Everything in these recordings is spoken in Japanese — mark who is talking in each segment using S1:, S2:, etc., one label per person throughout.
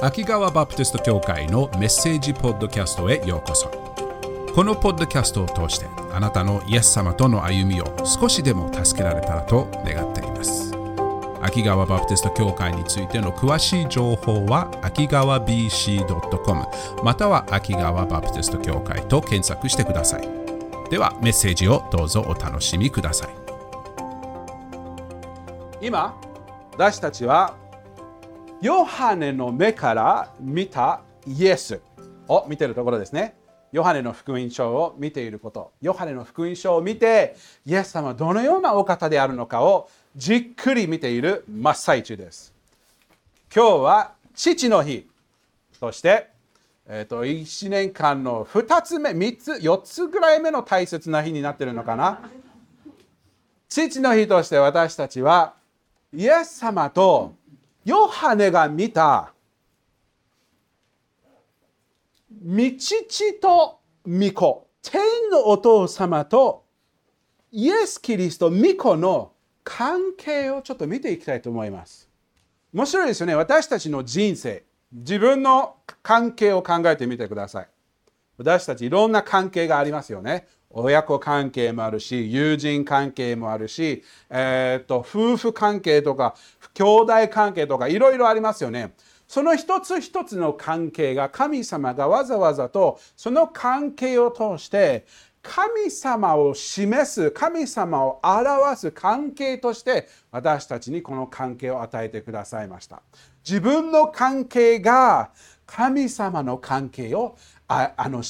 S1: 秋川バプテスト教会のメッセージポッドキャストへようこそ。このポッドキャストを通してあなたのイエス様との歩みを少しでも助けられたらと願っています。秋川バプテスト教会についての詳しい情報は秋川 BC.com または秋川バプテスト教会と検索してください。ではメッセージをどうぞお楽しみください。
S2: 今私たちはヨハネの目から見たイエスを見ているところですね。ヨハネの福音書を見ていること。ヨハネの福音書を見て、イエス様はどのようなお方であるのかをじっくり見ている真っ最中です。今日は父の日として、えーと、1年間の2つ目、3つ、4つぐらい目の大切な日になっているのかな。父の日として私たちはイエス様とヨハネが見た。道父と御子天のお父様とイエス・キリスト御子の関係をちょっと見ていきたいと思います。面白いですよね。私たちの人生。自分の関係を考えてみてください。私たちいろんな関係がありますよね。親子関係もあるし友人関係もあるし、えーと、夫婦関係とか兄弟関係とかいろいろありますよね。その一つ一つの関係が神様がわざわざとその関係を通して神様を示す神様を表す関係として私たちにこの関係を与えてくださいました自分の関係が神様の関係をああの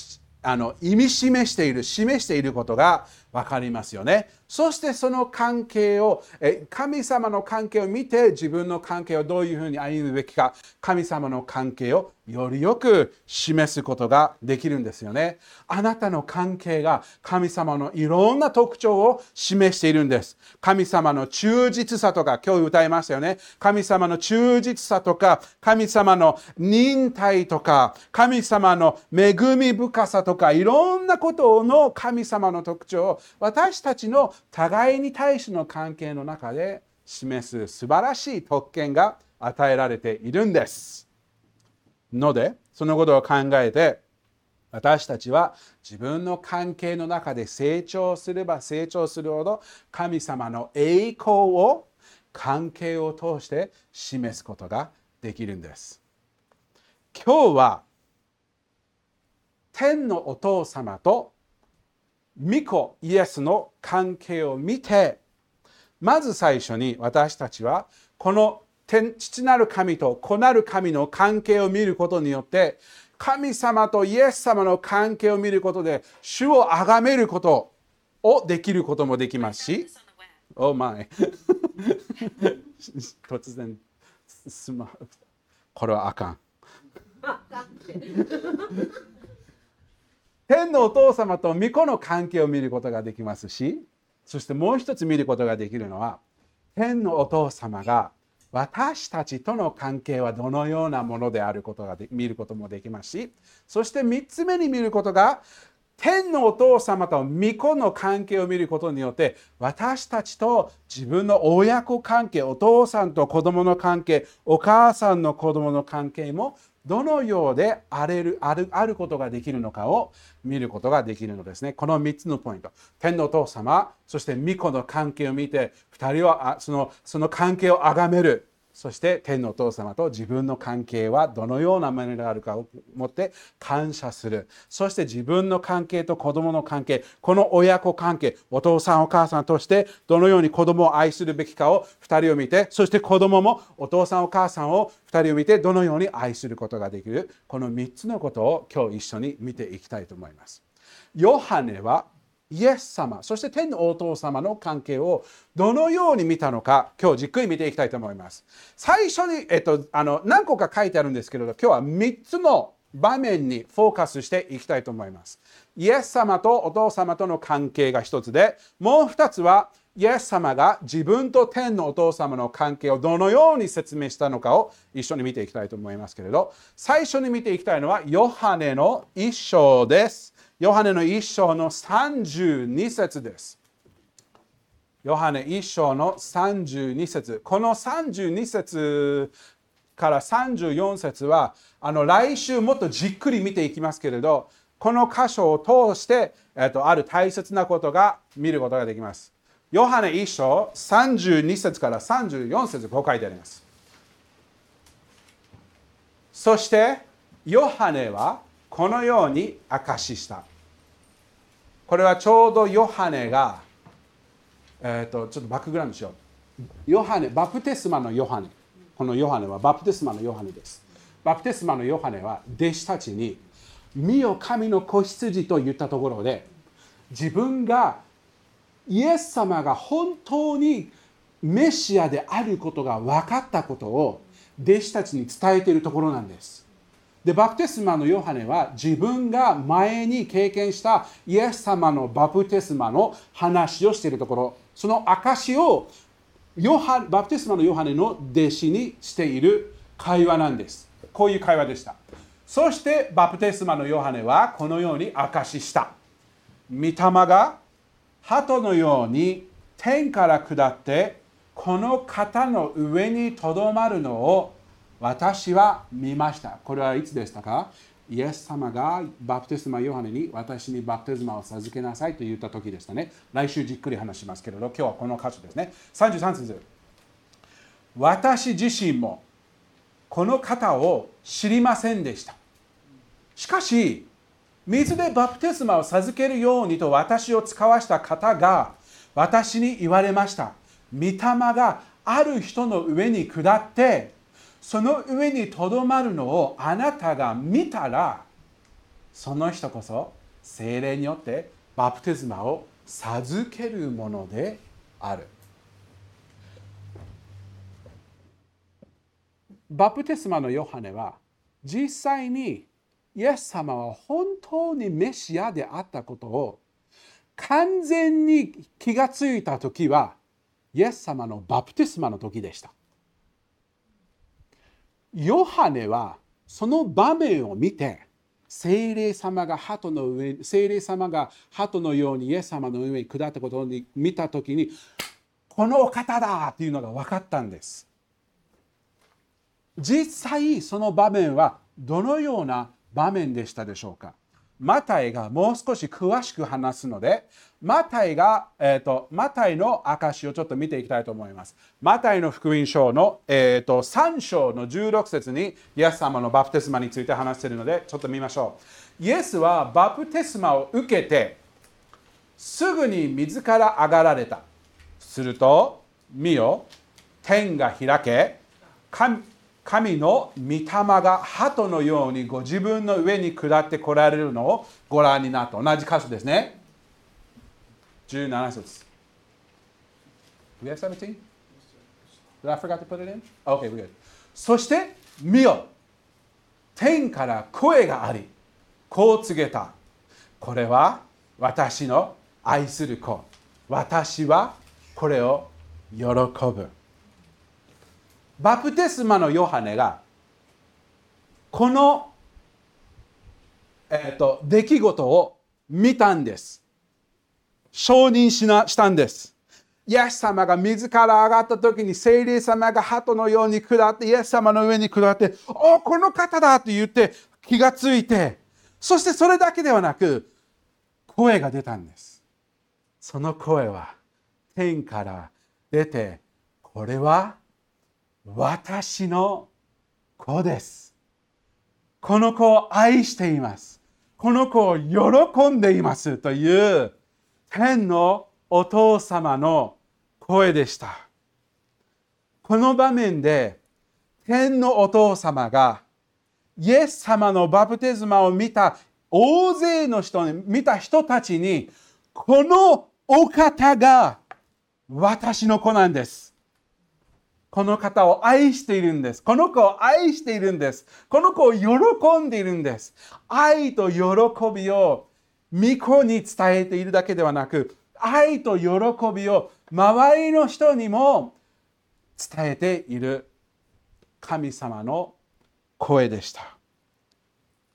S2: あの意味示している示していることが分かりますよねそしてその関係を神様の関係を見て自分の関係をどういうふうに歩むべきか神様の関係をよりよく示すことができるんですよね。あなたの関係が神様のいろんな特徴を示しているんです。神様の忠実さとか、今日歌いましたよね。神様の忠実さとか、神様の忍耐とか、神様の恵み深さとか、いろんなことの神様の特徴を私たちの互いに対しての関係の中で示す素晴らしい特権が与えられているんです。のでそのことを考えて私たちは自分の関係の中で成長すれば成長するほど神様の栄光を関係を通して示すことができるんです。今日は天のお父様と御子イエスの関係を見てまず最初に私たちはこの天父なる神と子なる神の関係を見ることによって神様とイエス様の関係を見ることで主を崇めることをできることもできますし、お前 突然これはあかん。天のお父様と御子の関係を見ることができますしそしてもう一つ見ることができるのは天のお父様が私たちとの関係はどのようなものであることが見ることもできますしそして3つ目に見ることが天のお父様と御子の関係を見ることによって私たちと自分の親子関係お父さんと子供の関係お母さんの子供の関係もどのようであれるあるあることができるのかを見ることができるのですね。この3つのポイント。天のお父様、そして御子の関係を見て、2人はそのその関係を崇める。そして天のお父様と自分の関係はどのようなものであるかを持って感謝する。そして自分の関係と子供の関係この親子関係お父さんお母さんとしてどのように子供を愛するべきかを2人を見てそして子供もお父さんお母さんを2人を見てどのように愛することができる。この3つのことを今日一緒に見ていきたいと思います。ヨハネはイエス様そして天のお父様の関係をどのように見たのか今日じっくり見ていきたいと思います。最初に、えっと、あの何個か書いてあるんですけれど今日は3つの場面にフォーカスしていきたいと思います。イエス様とお父様との関係が1つでもう2つはイエス様が自分と天のお父様の関係をどのように説明したのかを一緒に見ていきたいと思いますけれど最初に見ていきたいのはヨハネの一章です。ヨハネの一章の32節です。ヨハネ一章の32節この32節から34節はあの来週もっとじっくり見ていきますけれどこの箇所を通して、えっと、ある大切なことが見ることができます。ヨハネ1章32節から34節こう書いてあります。そしてヨハネはこのように証しした。これはちょうどヨハネが、えーと、ちょっとバックグラウンドしよう。ヨハネ、バプテスマのヨハネ。このヨハネはバプテスマのヨハネです。バプテスマのヨハネは弟子たちに、見よ神の子羊と言ったところで、自分がイエス様が本当にメシアであることが分かったことを弟子たちに伝えているところなんです。で、バプテスマのヨハネは自分が前に経験したイエス様のバプテスマの話をしているところ、その証しをヨハバプテスマのヨハネの弟子にしている会話なんです。こういう会話でした。そしてバプテスマのヨハネはこのように証しした。御霊が鳩のように天から下ってこの方の上にとどまるのを私は見ました。これはいつでしたか？イエス様がバプテスマヨハネに私にバプテスマを授けなさいと言った時でしたね。来週じっくり話しますけれど、今日はこの箇所ですね。33節私自身もこの方を知りませんでした。しかし、水でバプテスマを授けるようにと私を使わした方が私に言われました。御霊がある人の上に下ってその上にとどまるのをあなたが見たらその人こそ精霊によってバプテスマを授けるものである。バプテスマのヨハネは実際にイエス様は本当にメシアであったことを完全に気がついた時はイエス様のバプテスマの時でした。ヨハネはその場面を見て聖霊様が鳩の上聖霊様が鳩のようにイエス様の上に下ったことを見た時にこのお方だっていうのが分かったんです。実際その場面はどのような場面でしたでしょうか？マタイがもう少し詳しく話すので、マタイが、えーと、マタイの証をちょっと見ていきたいと思います。マタイの福音書の、えーと、3章の16節にイエス様のバプテスマについて話しているので、ちょっと見ましょう。イエスはバプテスマを受けて、すぐに水から上がられた。すると、見よ、天が開け、神の御霊が鳩のようにご自分の上に下ってこられるのをご覧になった。同じ箇所ですね。17節。We have 17? Did I forgot to put it in? Okay, we're good. そして、見よ天から声があり、こう告げた。これは私の愛する子。私はこれを喜ぶ。バプテスマのヨハネがこの、えーと、出来事を見たんです。承認しなしたんです。イエス様が自ら上がった時に聖霊様が鳩のように下ってイエス様の上に下って「おこの方だ!」と言って気がついてそしてそれだけではなく声が出たんです。その声は天から出てこれは私の子です。この子を愛しています。この子を喜んでいますという天のお父様の声でした。この場面で天のお父様がイエス様のバプテスマを見た大勢の人に見た人たちにこのお方が私の子なんです。この方を愛しているんです。この子を愛しているんです。この子を喜んでいるんです。愛と喜びを御子に伝えているだけではなく、愛と喜びを周りの人にも伝えている神様の声でした。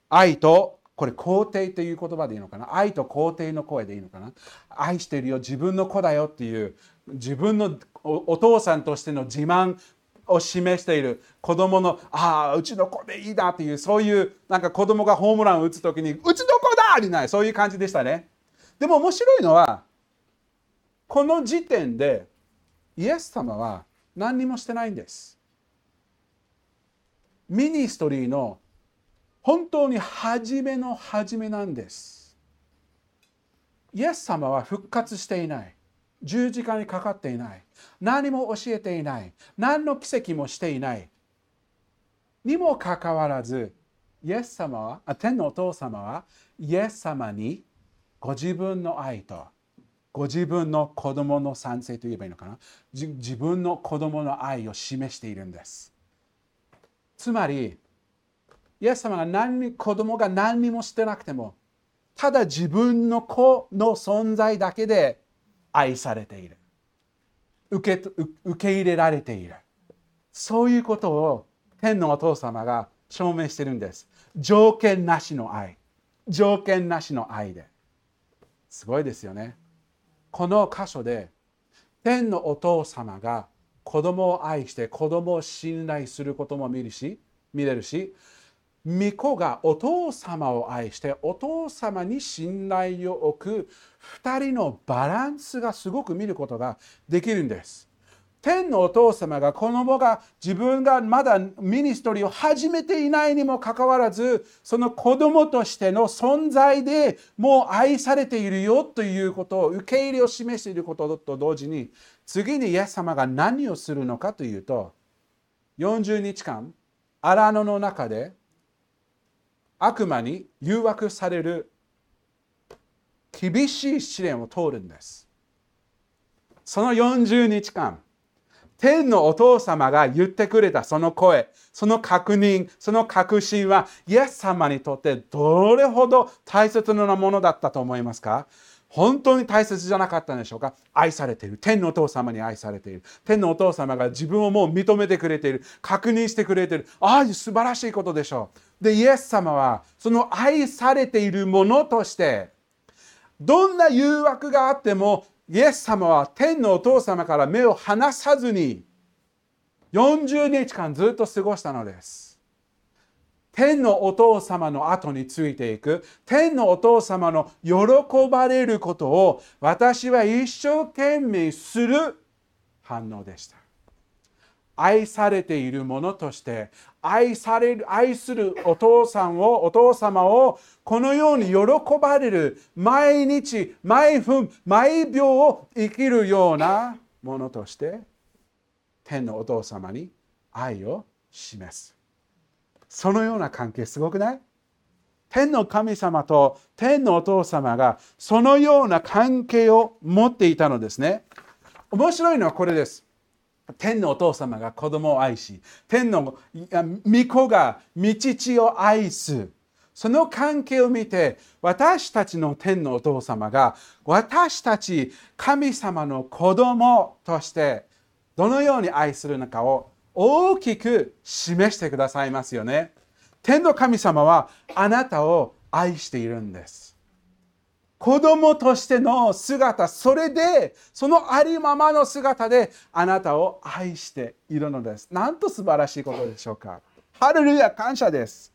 S2: 愛とこれ肯定という言葉でいいのかな？愛と肯定の声でいいのかな？愛してるよ自分の子だよっていう自分のお父さんとしての自慢を示している。子供のああうちの子でいいなっていうそういうなんか子供がホームランを打つ時にうちの子だにないなそういう感じでしたね。でも面白いのはこの時点でイエス様は何にもしてないんです。ミニストリーの本当に初めの初めなんです。イエス様は復活していない。十字架にかかっていない。何も教えていない。何の奇跡もしていない。にもかかわらずイエス様はあ天のお父様はイエス様にご自分の愛とご自分の子供の賛成と言えばいいのかな。自分の子供の愛を示しているんです。つまりイエス様が何に子供が何にもしてなくてもただ自分の子の存在だけで愛されている。受け受け入れられている。そういうことを天のお父様が証明してるんです。条件なしの愛。条件なしの愛で。すごいですよね。この箇所で天のお父様が子供を愛して子供を信頼することも見るし見れるし御子がお父様を愛してお父様に信頼を置く2人のバランスがすごく見ることができるんです。天のお父様が子供が自分がまだミニストリーを始めていないにもかかわらずその子供としての存在でもう愛されているよということを受け入れを示していることと同時に次にイエス様が何をするのかというと40日間荒野の中で悪魔に誘惑される厳しい試練を通るんです。その40日間、天のお父様が言ってくれたその声、その確認、その確信は、イエス様にとってどれほど大切なものだったと思いますか？本当に大切じゃなかったんでしょうか？愛されている。天のお父様に愛されている。天のお父様が自分をもう認めてくれている。確認してくれている。ああ、素晴らしいことでしょう。で、イエス様はその愛されているものとして、どんな誘惑があっても、イエス様は天のお父様から目を離さずに、40日間ずっと過ごしたのです。天のお父様の後についていく。天のお父様の喜ばれることを私は一生懸命する反応でした。愛されているものとして愛される愛するお父さんをお父様をこのように喜ばれる毎日毎分毎秒を生きるようなものとして天のお父様に愛を示す。そのような関係すごくない？天の神様と天のお父様がそのような関係を持っていたのですね。面白いのはこれです。天のお父様が子供を愛し、天の御子が御父を愛す。その関係を見て、私たちの天のお父様が、私たち神様の子供として、どのように愛するのかを大きく示してくださいますよね。天の神様はあなたを愛しているんです。子供としての姿、それで、そのありままの姿であなたを愛しているのです。なんと素晴らしいことでしょうか。ハレルヤ感謝です。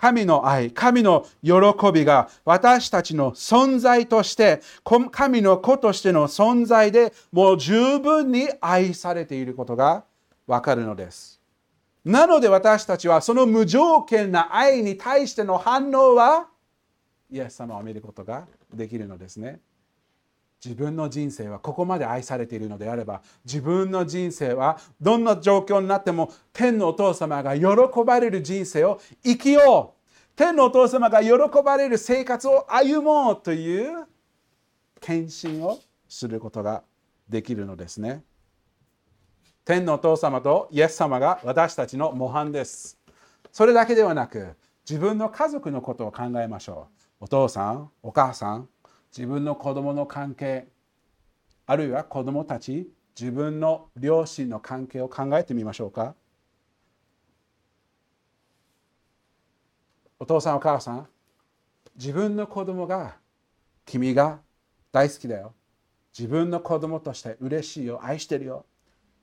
S2: 神の愛、神の喜びが私たちの存在として、神の子としての存在でもう十分に愛されていることがわかるのです。なので私たちはその無条件な愛に対しての反応はイエス様を見ることができるのですね。自分の人生はここまで愛されているのであれば自分の人生はどんな状況になっても天のお父様が喜ばれる人生を生きよう。天のお父様が喜ばれる生活を歩もうという献身をすることができるのですね。天のお父様とイエス様が私たちの模範です。それだけではなく自分の家族のことを考えましょう。お父さんお母さん自分の子供の関係あるいは子供たち自分の両親の関係を考えてみましょうか。お父さんお母さん自分の子供が君が大好きだよ。自分の子供として嬉しいよ。愛してるよ。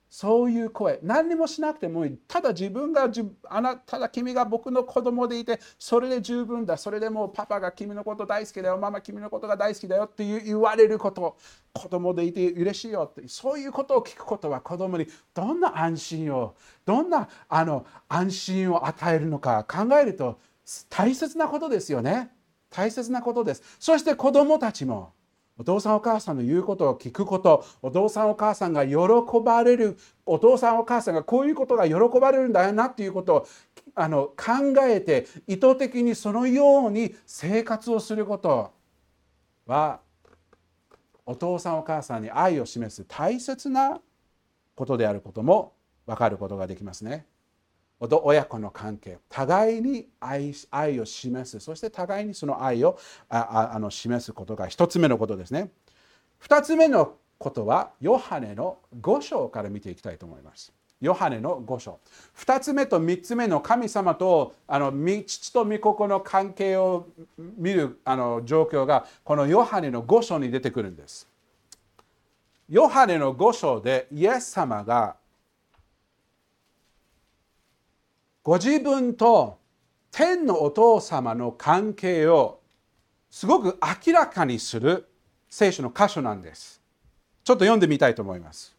S2: そういう声。何にもしなくてもいい。ただ自分があなただ君が僕の子供でいてそれで十分だそれでもうパパが君のこと大好きだよママ君のことが大好きだよって言われること。子供でいて嬉しいよってそういうことを聞くことは子供にどんな安心をどんなあの安心を与えるのか考えると大切なことですよね。大切なことです。そして子供たちも。お父さんお母さんの言うことを聞くことお父さんお母さんが喜ばれるお父さんお母さんがこういうことが喜ばれるんだよなっていうことをあの考えて意図的にそのように生活をすることはお父さんお母さんに愛を示す大切なことであることも分かることができますね。親子の関係互いに愛愛を示すそして互いにその愛をああの示すことが1つ目のことですね。2つ目のことはヨハネの5章から見ていきたいと思います。ヨハネの5章。2つ目と3つ目の神様とあの父と御子の関係を見るあの状況がこのヨハネの5章に出てくるんです。ヨハネの5章でイエス様がご自分と天のお父様の関係をすごく明らかにする聖書の箇所なんです。ちょっと読んでみたいと思います。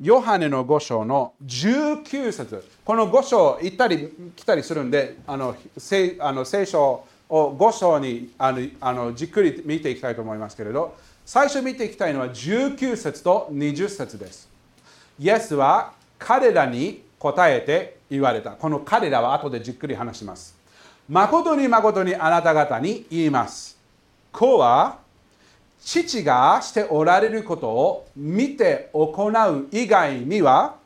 S2: ヨハネの5章の19節この5章行ったり来たりするんであの聖あの聖書を5章にあのあのじっくり見ていきたいと思いますけれど最初見ていきたいのは19節と20節です。イエスは彼らに答えて言われた。この彼らは後でじっくり話します。誠に誠にあなた方に言います。子は父がしておられることを見て行う以外には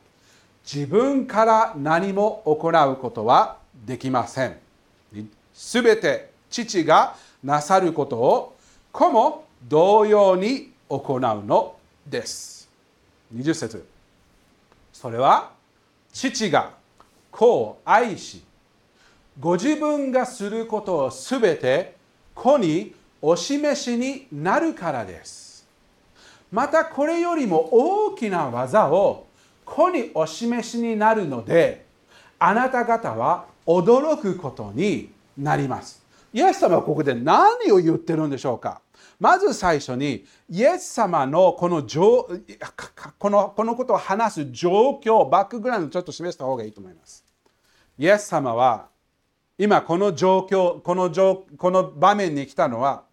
S2: 自分から何も行うことはできません。すべて父がなさることを子も同様に行うのです。20節それは父が子を愛しご自分がすることをすべて子にお示しになるからです。またこれよりも大きな技を子にお示しになるのであなた方は驚くことになります。イエス様はここで何を言ってるんでしょうか？まず最初にイエス様のこのこのこのことを話す状況バックグラウンドちょっと示した方がいいと思います。イエス様は今この状況このこの場面に来たのは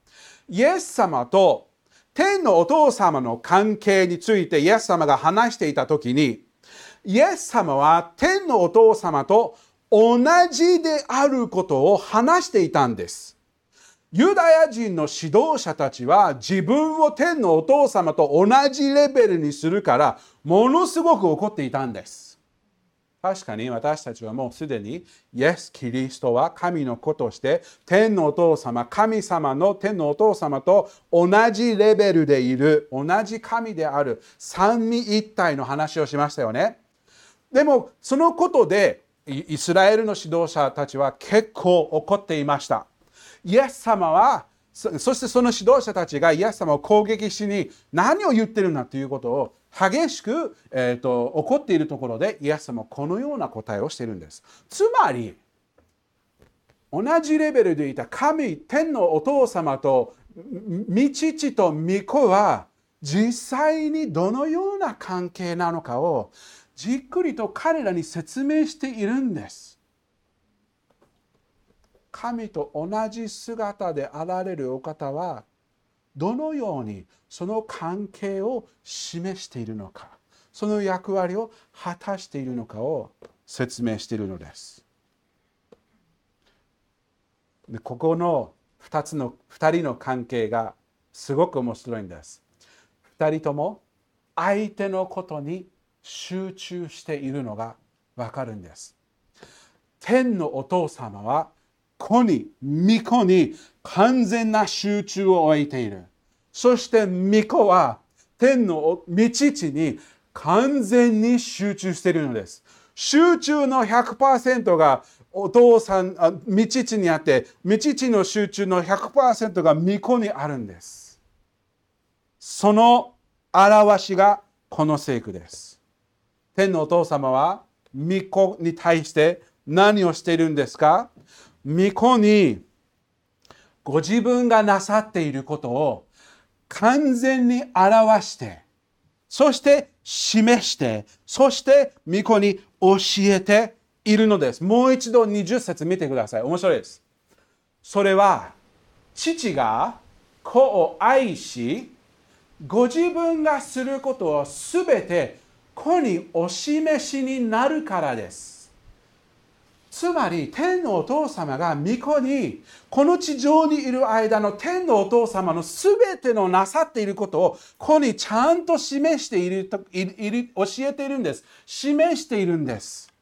S2: イエス様と天のお父様の関係についてイエス様が話していた時にイエス様は天のお父様と同じであることを話していたんですユダヤ人の指導者たちは自分を天のお父様と同じレベルにするからものすごく怒っていたんです。確かに私たちはもうすでにイエス・キリストは神の子として天のお父様神様の天のお父様と同じレベルでいる同じ神である三位一体の話をしましたよね。でもそのことでイスラエルの指導者たちは結構怒っていました。イエス様はそしてその指導者たちがイエス様を攻撃しに何を言ってるんだということを激しく、えーと、怒っているところでイエス様はこのような答えをしているんです。つまり同じレベルでいた神天のお父様と御父と御子は実際にどのような関係なのかをじっくりと彼らに説明しているんです。神と同じ姿であられるお方はどのようにその関係を示しているのかその役割を果たしているのかを説明しているのです。でここの2つの2人の関係がすごく面白いんです。2人とも相手のことに集中しているのがわかるんです。天のお父様は子に、御子に完全な集中を置いている。そして御子は天の御父に完全に集中しているのです。集中の100%がお父さん、御父にあって、御父の集中の100%が御子にあるんです。その表しがこの聖句です。天のお父様は御子に対して何をしているんですか？御子にご自分がなさっていることを完全に表してそして示してそして御子に教えているのです。もう一度20節見てください。面白いです。それは父が子を愛しご自分がすることをすべて子にお示しになるからです。つまり天のお父様が御子にこの地上にいる間の天のお父様の全てのなさっていることを子にちゃんと示しているといる教えているんです。示しているんです。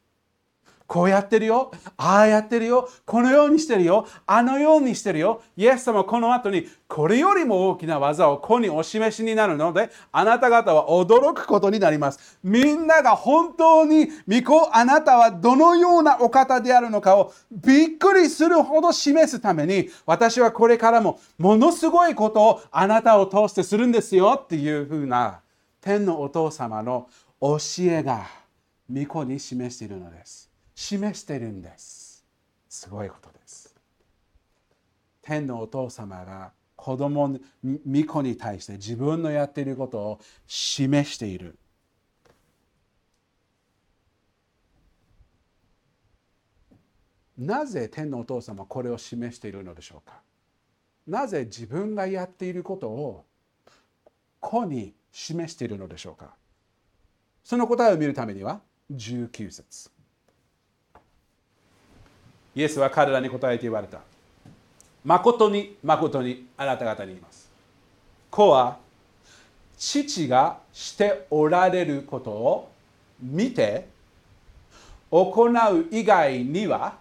S2: こうやってるよ。ああやってるよ。このようにしてるよ。あのようにしてるよ。イエス様はこの後にこれよりも大きな技を子にお示しになるので、あなた方は驚くことになります。みんなが本当に御子、あなたはどのようなお方であるのかをびっくりするほど示すために、私はこれからもものすごいことをあなたを通してするんですよっていうふうな天のお父様の教えが御子に示しているのです。示してるんです。すごいことです。天のお父様が子供巫女に対して自分のやっていることを示している。なぜ天のお父様はこれを示しているのでしょうか。なぜ自分がやっていることを子に示しているのでしょうか。その答えを見るためには19節。イエスは彼らに答えて言われた。誠に誠にあなた方に言います。子は父がしておられることを見て行う以外には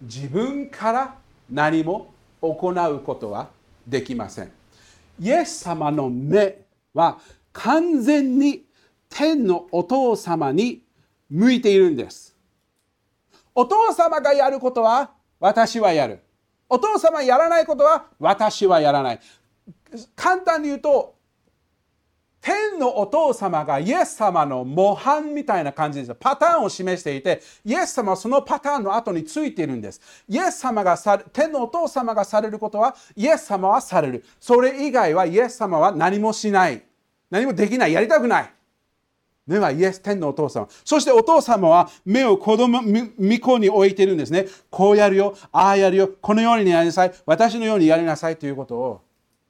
S2: 自分から何も行うことはできません。イエス様の目は完全に天のお父様に向いているんです。お父様がやることは私はやる。お父様やらないことは私はやらない。簡単に言うと、天のお父様がイエス様の模範みたいな感じです。パターンを示していて、イエス様はそのパターンの後についているんです。イエス様がさ天のお父様がされることは、イエス様はされる。それ以外はイエス様は何もしない。何もできない。やりたくない。目はイエス天のお父様。そしてお父様は目を子供、御子に置いてるんですね。こうやるよ、ああやるよ、このようにやりなさい、私のようにやりなさいということを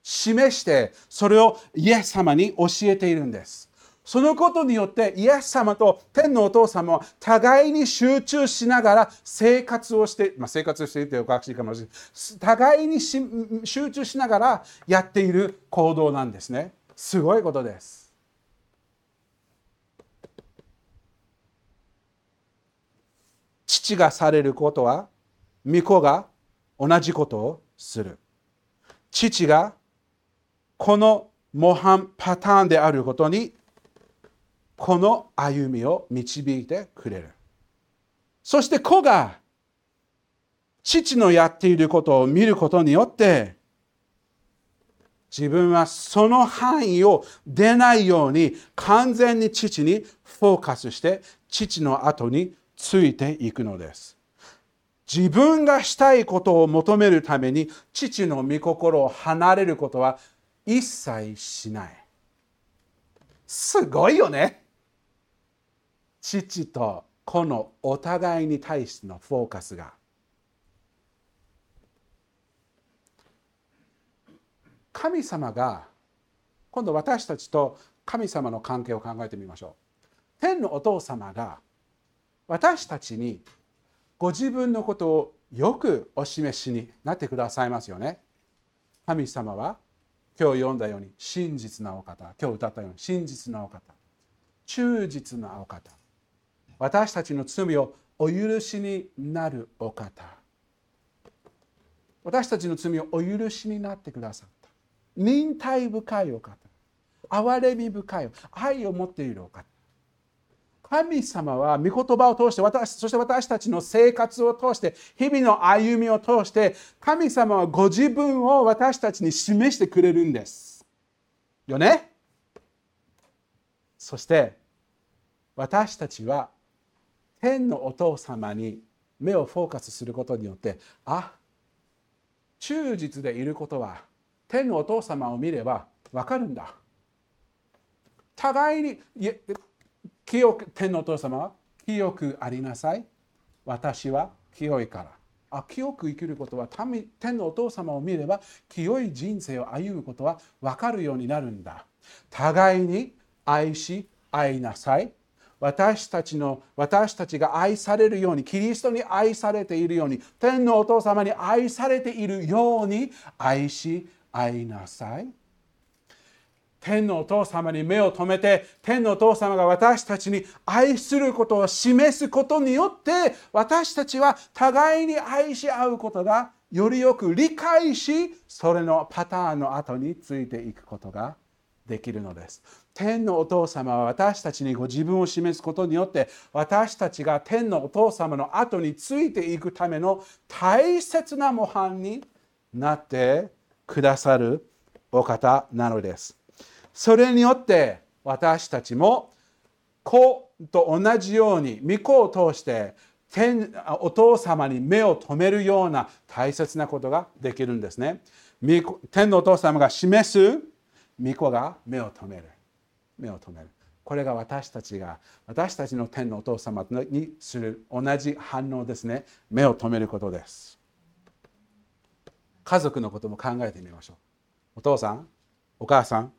S2: 示して、それをイエス様に教えているんです。そのことによってイエス様と天のお父様は互いに集中しながら生活をして、まあ、生活しているというおかしいかもしれない。互いに集中しながらやっている行動なんですね。すごいことです。父がされることは御子が同じことをする。父がこの模範パターンであることにこの歩みを導いてくれる。そして子が父のやっていることを見ることによって自分はその範囲を出ないように完全に父にフォーカスして父の後についていくのです。自分がしたいことを求めるために父の御心を離れることは一切しない。すごいよね。父と子のお互いに対してのフォーカスが。神様が今度私たちと神様の関係を考えてみましょう。天のお父様が私たちにご自分のことをよくお示しになってくださいますよね。神様は今日読んだように真実なお方、今日歌ったように真実なお方、忠実なお方、私たちの罪をお許しになるお方、私たちの罪をお許しになってくださった、忍耐深いお方、憐れみ深い、愛を持っているお方、神様は御言葉を通して私そして私たちの生活を通して日々の歩みを通して神様はご自分を私たちに示してくれるんです。よね？そして私たちは天のお父様に目をフォーカスすることによってあ忠実でいることは天のお父様を見れば分かるんだ。互いに清く天のお父様は清くありなさい。私は清いから。あ清く生きることは天のお父様を見れば清い人生を歩むことは分かるようになるんだ。互いに愛し愛なさい。私たちの私たちが愛されるようにキリストに愛されているように天のお父様に愛されているように愛し愛なさい。天のお父様に目を留めて天のお父様が私たちに愛することを示すことによって私たちは互いに愛し合うことがよりよく理解しそれのパターンの後についていくことができるのです。天のお父様は私たちにご自分を示すことによって私たちが天のお父様の後についていくための大切な模範になってくださるお方なのです。それによって私たちも子と同じように御子を通して天お父様に目を留めるような大切なことができるんですね。天のお父様が示す御子が目を留める。目を留める。これが私たちが私たちの天のお父様にする同じ反応ですね。目を留めることです。家族のことも考えてみましょう。お父さん、お母さん、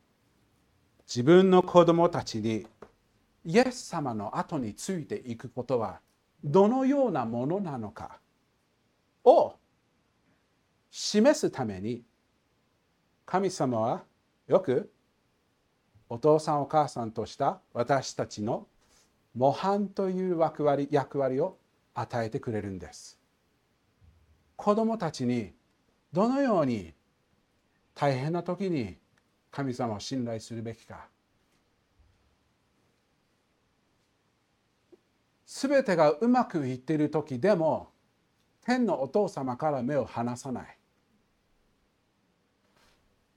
S2: 自分の子供たちにイエス様の後についていくことはどのようなものなのかを示すために神様はよくお父さんお母さんとした私たちの模範という役割役割を与えてくれるんです。子供たちにどのように大変な時に神様を信頼するべきか。全てがうまくいっている時でも天のお父様から目を離さない。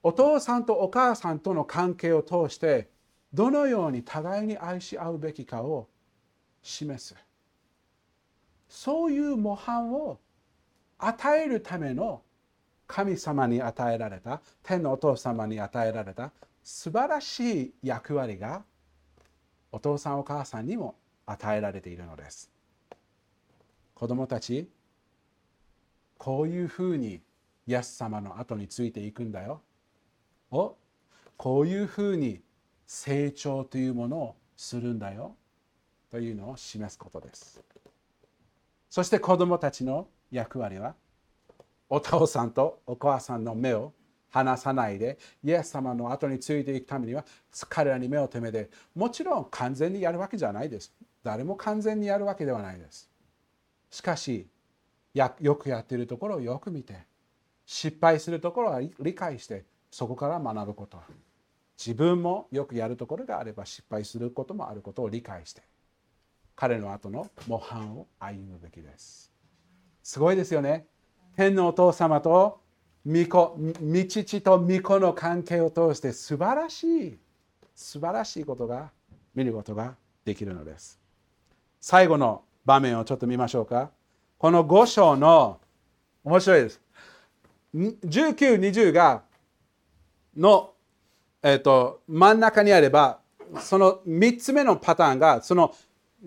S2: お父さんとお母さんとの関係を通してどのように互いに愛し合うべきかを示す。そういう模範を与えるための神様に与えられた天のお父様に与えられた素晴らしい役割がお父さんお母さんにも与えられているのです。子供たちこういうふうにイエス様の後についていくんだよ。おこういうふうに成長というものをするんだよ。というのを示すことです。そして子供たちの役割はお父さんとお母さんの目を離さないでイエス様の後についていくためには彼らに目を留めてもちろん完全にやるわけじゃないです。誰も完全にやるわけではないです。しかしよくやっているところをよく見て失敗するところは理解してそこから学ぶこと自分もよくやるところがあれば失敗することもあることを理解して彼の後の模範を歩むべきです。すごいですよね。天のお父様と御子、御父と御子の関係を通して素晴らしい、素晴らしいことが見ることができるのです。最後の場面をちょっと見ましょうか。この5章の面白いです。19、20がの、えーと、真ん中にあればその3つ目のパターンがその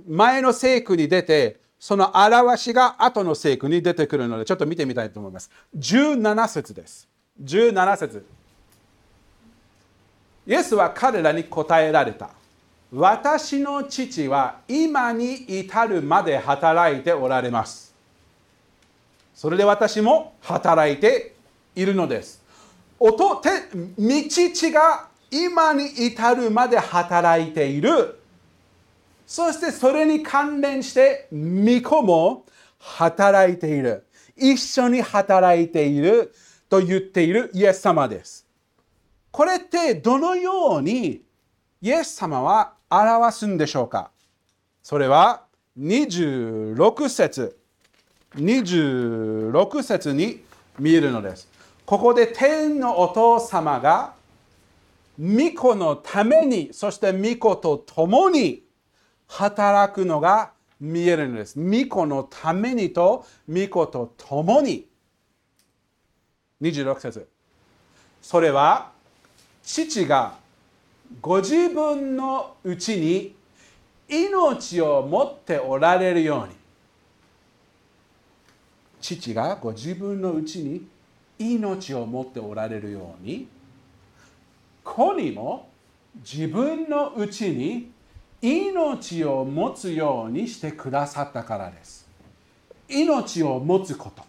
S2: 前の聖句に出てその表しが後の聖句に出てくるので、ちょっと見てみたいと思います。17節です。17節イエスは彼らに答えられた。私の父は今に至るまで働いておられます。それで私も働いているのです。おとて道父が今に至るまで働いているそしてそれに関連して巫女も働いている。一緒に働いていると言っているイエス様です。これってどのようにイエス様は表すんでしょうか？それは26節26節に見えるのです。ここで天のお父様が巫女のためにそして巫女と共に働くのが見えるのです。巫女のためにと、巫女と共に。26節それは、父がご自分のうちに命を持っておられるように。父がご自分のうちに命を持っておられるように、子にも自分のうちに命を持つようにしてくださったからです。命を持つこと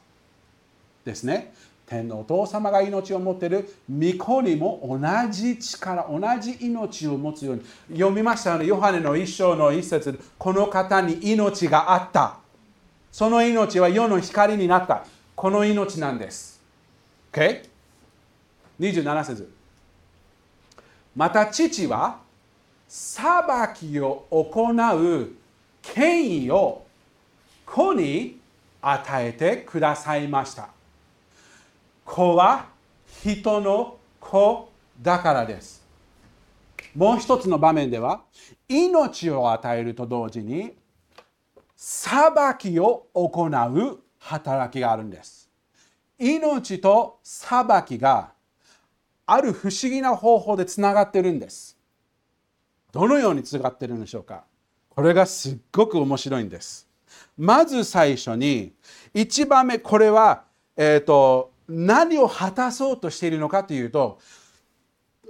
S2: ですね。天のお父様が命を持っている御子にも同じ力、同じ命を持つように。読みましたよね。ヨハネの一章の一節この方に命があった。その命は世の光になった。この命なんです。OK? 27節また父は裁きを行う権威を子に与えてくださいました。子は人の子だからです。もう一つの場面では命を与えると同時に裁きを行う働きがあるんです。命と裁きがある不思議な方法でつながってるんです。どのようにつがってるんでしょうか？これがすっごく面白いんです。まず最初に1番目これは、えーと、何を果たそうとしているのかというと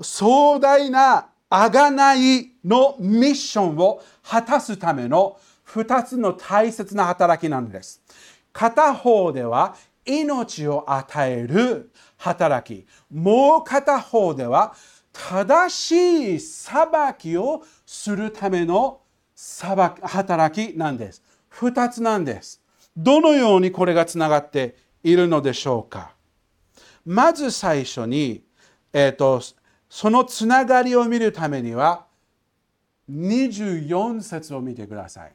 S2: 壮大な贖いのミッションを果たすための2つの大切な働きなんです。片方では命を与える働きもう片方では正しい裁きをするための裁き働きなんです。2つなんです。どのようにこれがつながっているのでしょうかまず最初に、えーと、そのつながりを見るためには24節を見てください。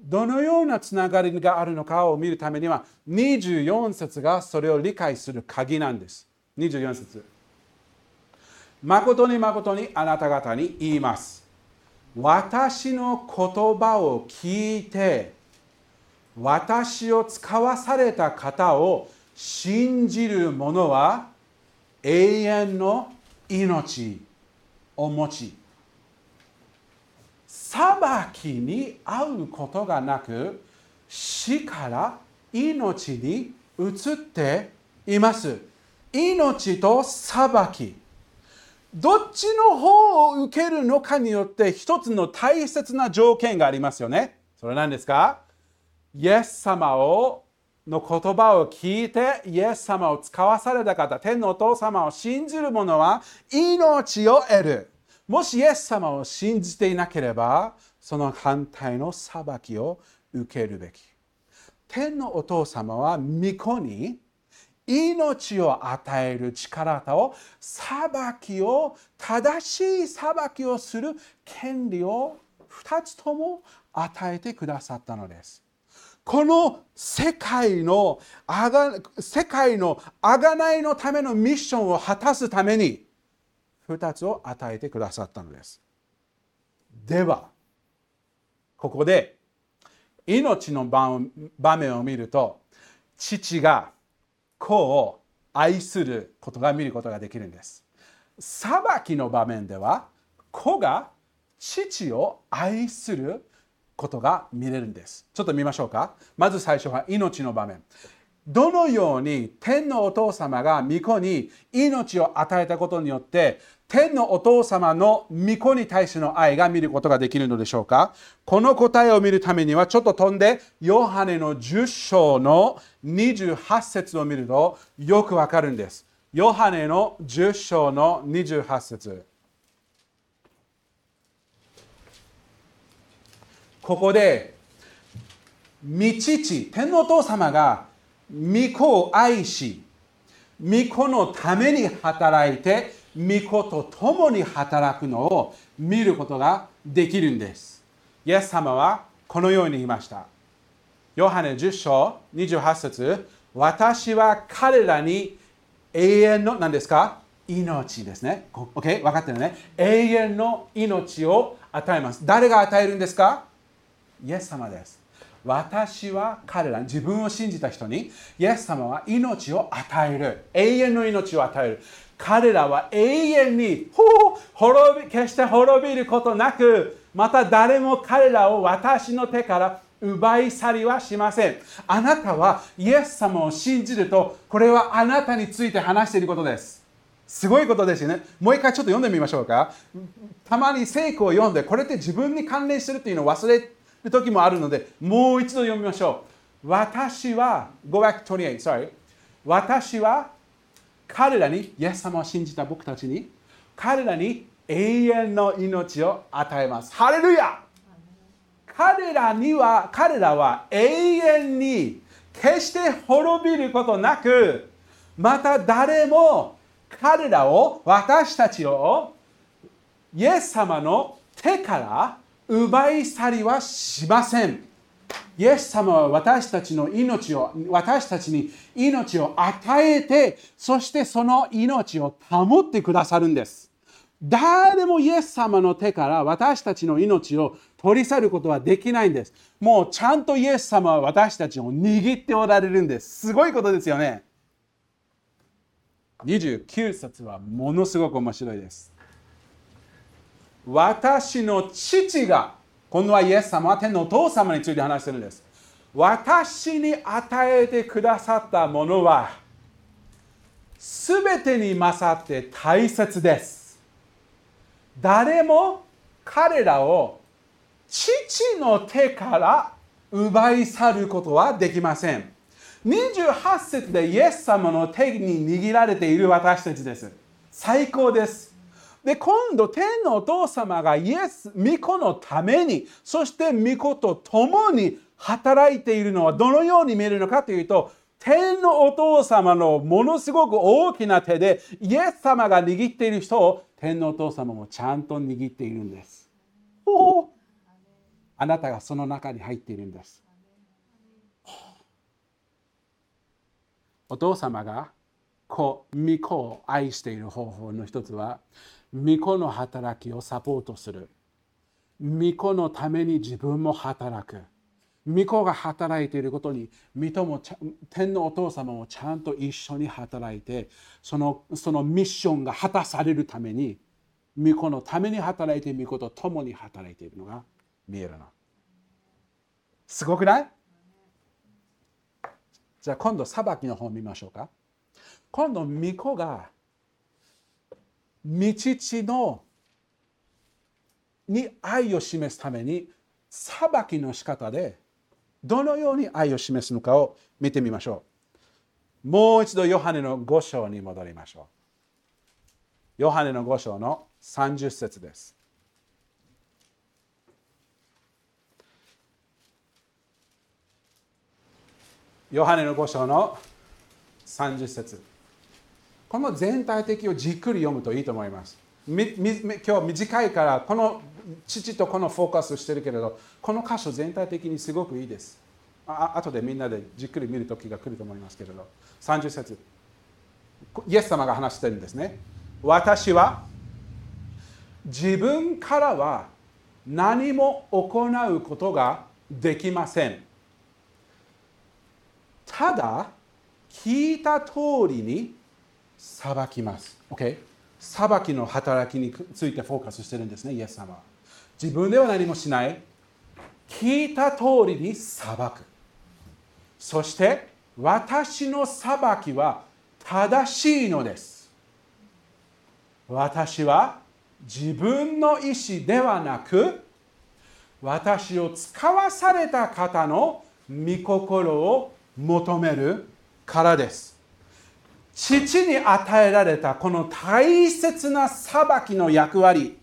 S2: どのようなつながりがあるのかを見るためには24節がそれを理解する鍵なんです。24節誠に誠にあなた方に言います。私の言葉を聞いて私を使わされた方を信じる者は永遠の命を持ち裁きに遭うことがなく死から命に移っています命と裁きどっちの方を受けるのかによって一つの大切な条件がありますよね。それは何ですか？イエス様をの言葉を聞いてイエス様を使わされた方、天のお父様を信じる者は命を得る。もしイエス様を信じていなければ、その反対の裁きを受けるべき。天のお父様は御子に命を与える力と裁きを正しい裁きをする権利を2つとも与えてくださったのです。この世界のあが世界の贖いのためのミッションを果たすために2つを与えてくださったのです。ではここで命の場面を見ると父が子を愛することが見ることができるんです。裁きの場面では子が父を愛することが見れるんです。ちょっと見ましょうか。まず最初は命の場面。どのように天のお父様が御子に命を与えたことによって天のお父様の御子に対しての愛が見ることができるのでしょうか？この答えを見るためにはちょっと飛んでヨハネの10章の28節を見るとよくわかるんです。ヨハネの10章の28節ここで、御父、天のお父様が御子を愛し、御子のために働いて、御子と共に働くのを見ることができるんです。イエス様はこのように言いました。ヨハネ10章28節私は彼らに永遠の何ですか？命ですね。OK? 分かってるね。永遠の命を与えます誰が与えるんですか？イエス様です私は彼ら自分を信じた人にイエス様は命を与える永遠の命を与える彼らは永遠に滅び決して滅びることなくまた誰も彼らを私の手から奪い去りはしません。あなたはイエス様を信じるとこれはあなたについて話していることです。すごいことですよね。もう一回ちょっと読んでみましょうか。たまに聖句を読んでこれって自分に関連してるっていうのを忘れる時もあるのでもう一度読みましょう。私は Go back 28 sorry 私は彼らにイエス様を信じた僕たちに彼らに永遠の命を与えますハレルヤ彼らには彼らは永遠に決して滅びることなくまた誰も彼らを私たちをイエス様の手から奪い去りはしません。イエス様は私たちの命を、私たちに命を与えて、そしてその命を保ってくださるんです。誰もイエス様の手から私たちの命を取り去ることはできないんです。もうちゃんとイエス様は私たちを握っておられるんです。すごいことですよね。29節はものすごく面白いです。私の父が、今度はイエス様は天のお父様について話してるんです。私に与えてくださったものは、すべてに勝って大切です。誰も彼らを父の手から奪い去ることはできません。28節でイエス様の手に握られている私たちです。最高です。で、今度、天のお父様がイエス、御子のために、そして御子と共に働いているのはどのように見えるのかというと、天のお父様のものすごく大きな手で、イエス様が握っている人を天のお父様もちゃんと握っているんです。おあなたがその中に入っているんです。お父様が子、御子を愛している方法の一つは、御子の働きをサポートする。御子のために自分も働く。御子が働いていることに、御子も天のお父様もちゃんと一緒に働いて、そのそのミッションが果たされるために、御子のために働いて、御子と共に働いているのが見えるの。すごくない？じゃあ今度、裁きの方を見ましょうか。今度、巫女が、道父のに愛を示すために、裁きの仕方で、どのように愛を示すのかを見てみましょう。もう一度、ヨハネの5章に戻りましょう。ヨハネの5章の30節です。ヨハネの5章の30節この全体的をじっくり読むといいと思います。今日短いからこの父とこのフォーカスしてるけれどこの箇所全体的にすごくいいです。あ後でみんなでじっくり見る時が来ると思いますけれど30節イエス様が話してるんですね。私は自分からは何も行うことができません。ただ聞いた通りに裁きます。OK? 裁きの働きについてフォーカスしてるんですね、イエス様は。自分では何もしない。聞いた通りに裁く。そして私の裁きは正しいのです。私は自分の意思ではなく私を使わされた方の御心を求めるからです。父に与えられたこの大切な裁きの役割、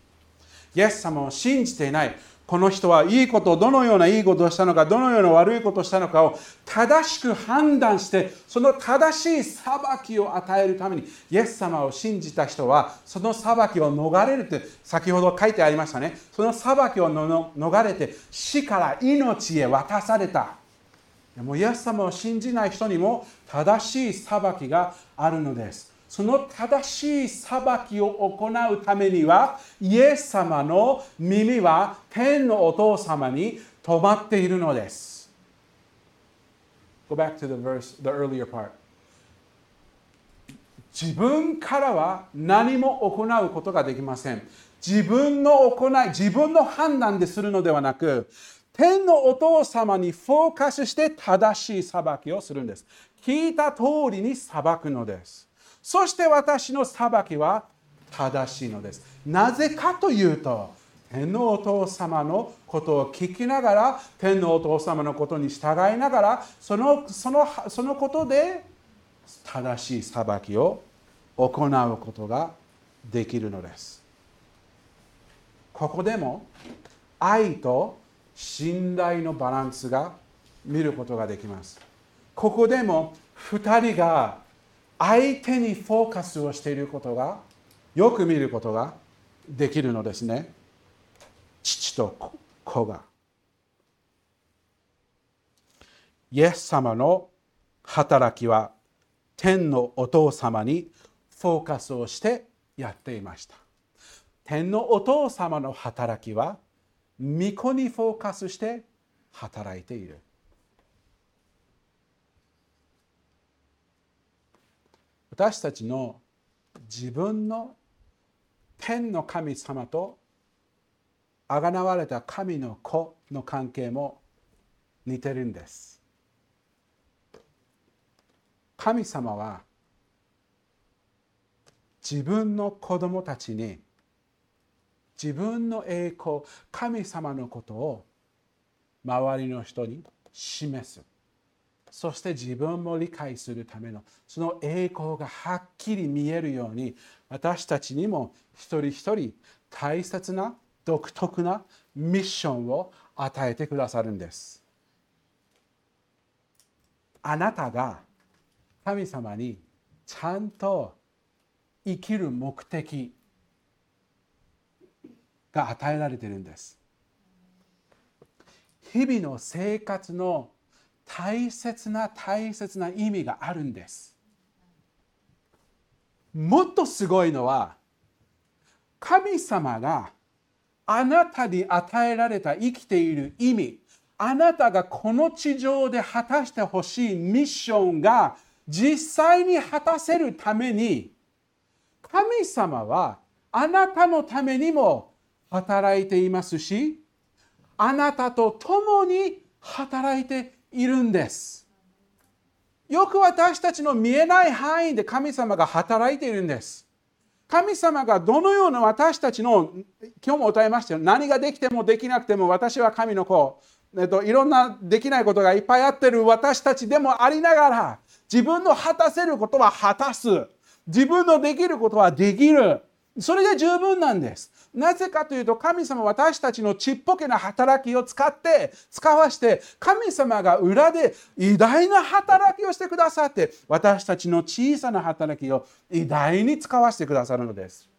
S2: イエス様を信じていない。この人はいいことどのようないいことをしたのかどのような悪いことをしたのかを正しく判断してその正しい裁きを与えるためにイエス様を信じた人はその裁きを逃れるって先ほど書いてありましたね。その裁きを逃れて死から命へ渡された。でもイエス様を信じない人にも正しい裁きがあるのです。その正しい裁きを行うためには、イエス様の耳は天のお父様に止まっているのです。Go back to the verse, the earlier part. 自分からは何も行うことができません。自分の行い、自分の判断でするのではなく、天のお父様にフォーカスして正しい裁きをするんです。聞いた通りに裁くのです。そして私の裁きは正しいのです。なぜかというと、天のお父様のことを聞きながら、天のお父様のことに従いながら、そのそのそのことで正しい裁きを行うことができるのです。ここでも愛と信頼のバランスが見ることができます。ここでも2人が相手にフォーカスをしていることがよく見ることができるのですね。父と子が。イエス様の働きは天のお父様にフォーカスをしてやっていました。天のお父様の働きは御子にフォーカスして働いている私たちの自分の天の神様とあがなわれた神の子の関係も似てるんです。神様は自分の子供たちに自分の栄光神様のことを周りの人に示すそして自分も理解するためのその栄光がはっきり見えるように私たちにも一人一人大切な独特なミッションを与えてくださるんです。あなたが神様にちゃんと生きる目的が与えられているんです。日々の生活の大切な大切な意味があるんです。もっとすごいのは神様があなたに与えられた生きている意味あなたがこの地上で果たしてほしいミッションが実際に果たせるために神様はあなたのためにも働いていますしあなたと共に働いているんです。よく私たちの見えない範囲で神様が働いているんです。神様がどのような私たちの今日も歌いましたよ何ができてもできなくても私は神の子、えっと、いろんなできないことがいっぱいあってる私たちでもありながら自分の果たせることは果たす自分のできることはできるそれで十分なんです。なぜかというと神様は私たちのちっぽけな働きを使って使わして神様が裏で偉大な働きをしてくださって私たちの小さな働きを偉大に使わせてくださるのです。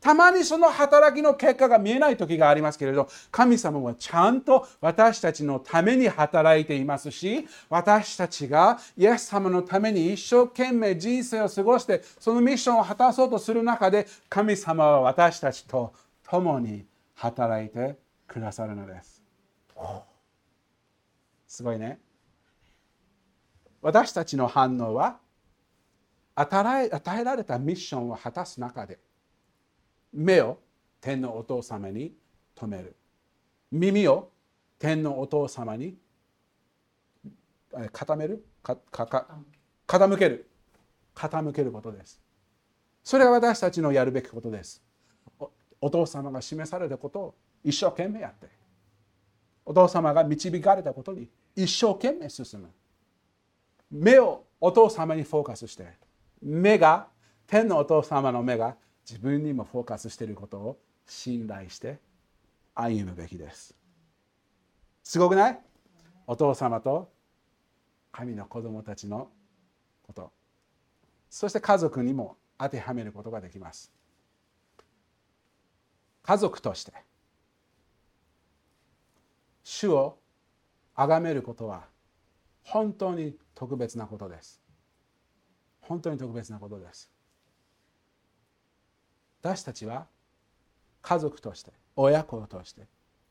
S2: たまにその働きの結果が見えない時がありますけれど神様はちゃんと私たちのために働いていますし私たちがイエス様のために一生懸命人生を過ごしてそのミッションを果たそうとする中で神様は私たちと共に働いてくださるのです。すごいね。私たちの反応は与えられたミッションを果たす中で目を天のお父様に止める。耳を天のお父様に固める？かか傾ける。傾けることです。それが私たちのやるべきことです。お父様が示されたことを一生懸命やって。お父様が導かれたことに一生懸命進む。目をお父様にフォーカスして。目が天のお父様の目が自分にもフォーカスしていることを信頼して歩むべきです。すごくない？お父様と神の子供たちのこと。そして家族にも当てはめることができます。家族として主を崇めることは本当に特別なことです。本当に特別なことです。私たちは家族として親子として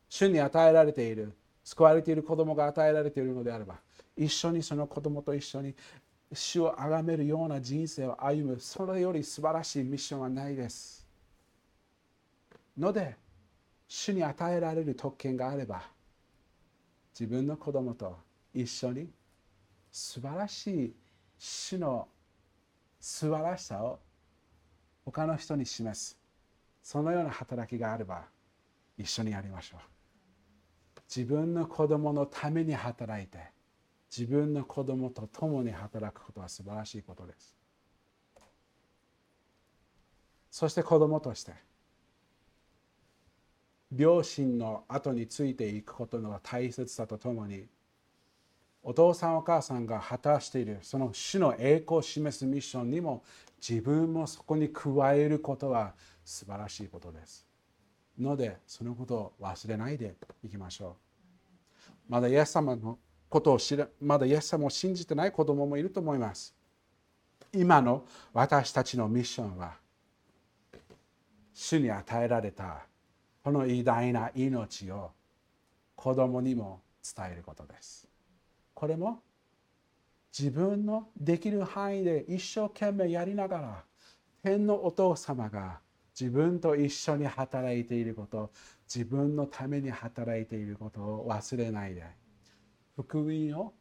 S2: 主に与えられている救われている子供が与えられているのであれば一緒にその子供と一緒に主を崇めるような人生を歩むそれより素晴らしいミッションはないですので主に与えられる特権があれば自分の子供と一緒に素晴らしい主の素晴らしさを他の人に示すそのような働きがあれば一緒にやりましょう。自分の子供のために働いて自分の子供と共に働くことは素晴らしいことです。そして子供として両親の後についていくことの大切さとともにお父さんお母さんが果たしているその主の栄光を示すミッションにも自分もそこに加えることは素晴らしいことです。のでそのことを忘れないでいきましょう。まだイエス様のことを知らまだイエス様を信じてない子供もいると思います。今の私たちのミッションは主に与えられたこの偉大な命を子供にも伝えることです。これも自分のできる範囲で一生懸命やりながら天のお父様が自分と一緒に働いていること自分のために働いていることを忘れないで福音を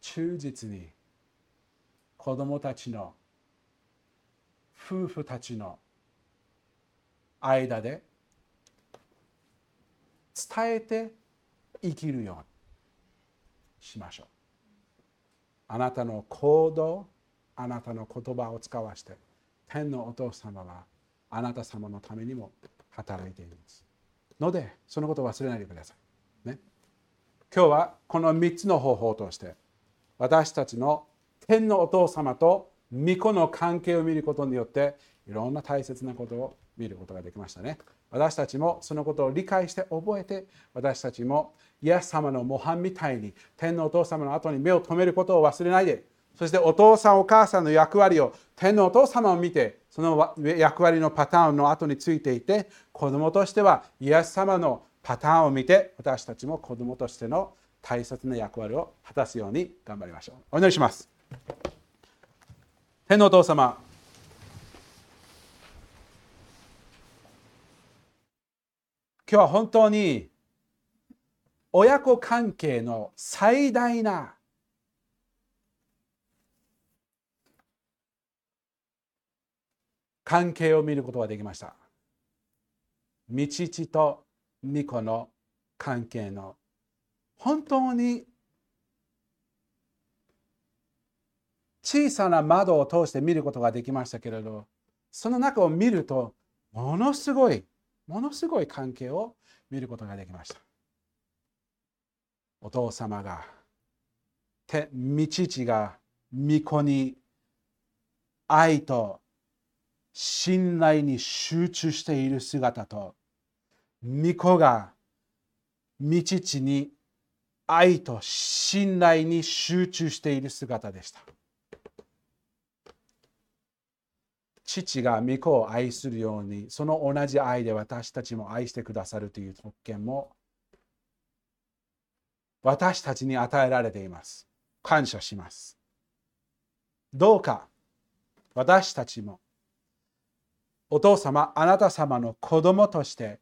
S2: 忠実に子供たちの夫婦たちの間で伝えて生きるようにしましょう。あなたの行動あなたの言葉を使わして天のお父様はあなた様のためにも働いています。のでそのことを忘れないでください、ね、今日はこの3つの方法として私たちの天のお父様と御子の関係を見ることによっていろんな大切なことを見ることができましたね。私たちもそのことを理解して覚えて私たちもイエス様の模範みたいに天のお父様の後に目を留めることを忘れないでそしてお父さんお母さんの役割を天のお父様を見てその役割のパターンの後についていて子供としてはイエス様のパターンを見て私たちも子供としての大切な役割を果たすように頑張りましょう。お祈りします。天のお父様今日は本当に親子関係の最大な関係を見ることができました。道父と巫女の関係の本当に小さな窓を通して見ることができましたけれどその中を見るとものすごいものすごい関係を見ることができました。お父様が、道父が御子に愛と信頼に集中している姿と、御子が道父に愛と信頼に集中している姿でした。父が御子を愛するようにその同じ愛で私たちも愛してくださるという特権も私たちに与えられています。感謝します。どうか私たちもお父様あなた様の子供として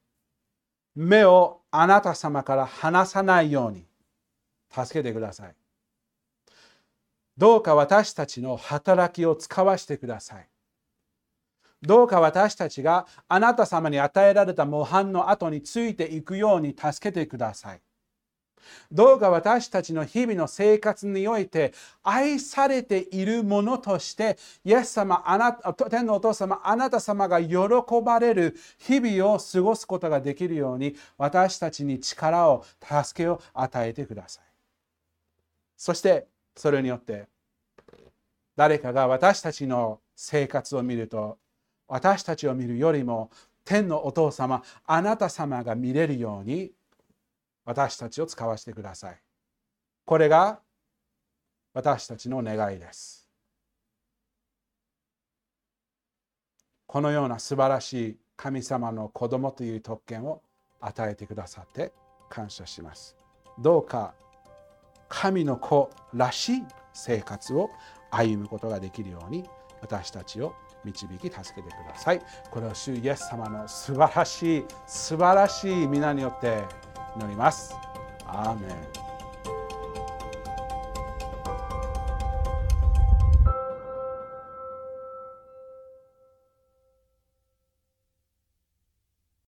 S2: 目をあなた様から離さないように助けてください。どうか私たちの働きを使わせてください。どうか私たちがあなた様に与えられた模範の後についていくように助けてください。どうか私たちの日々の生活において愛されているものとしてイエス様あなた天のお父様あなた様が喜ばれる日々を過ごすことができるように私たちに力を助けを与えてくださいそしてそれによって誰かが私たちの生活を見ると私たちを見るよりも天のお父様あなた様が見れるように私たちを使わせてくださいこれが私たちの願いですこのような素晴らしい神様の子供という特権を与えてくださって感謝します。どうか神の子らしい生活を歩むことができるように私たちを導き助けてください。これを主イエス様の素晴らしい素晴らしい皆によって祈ります。アーメン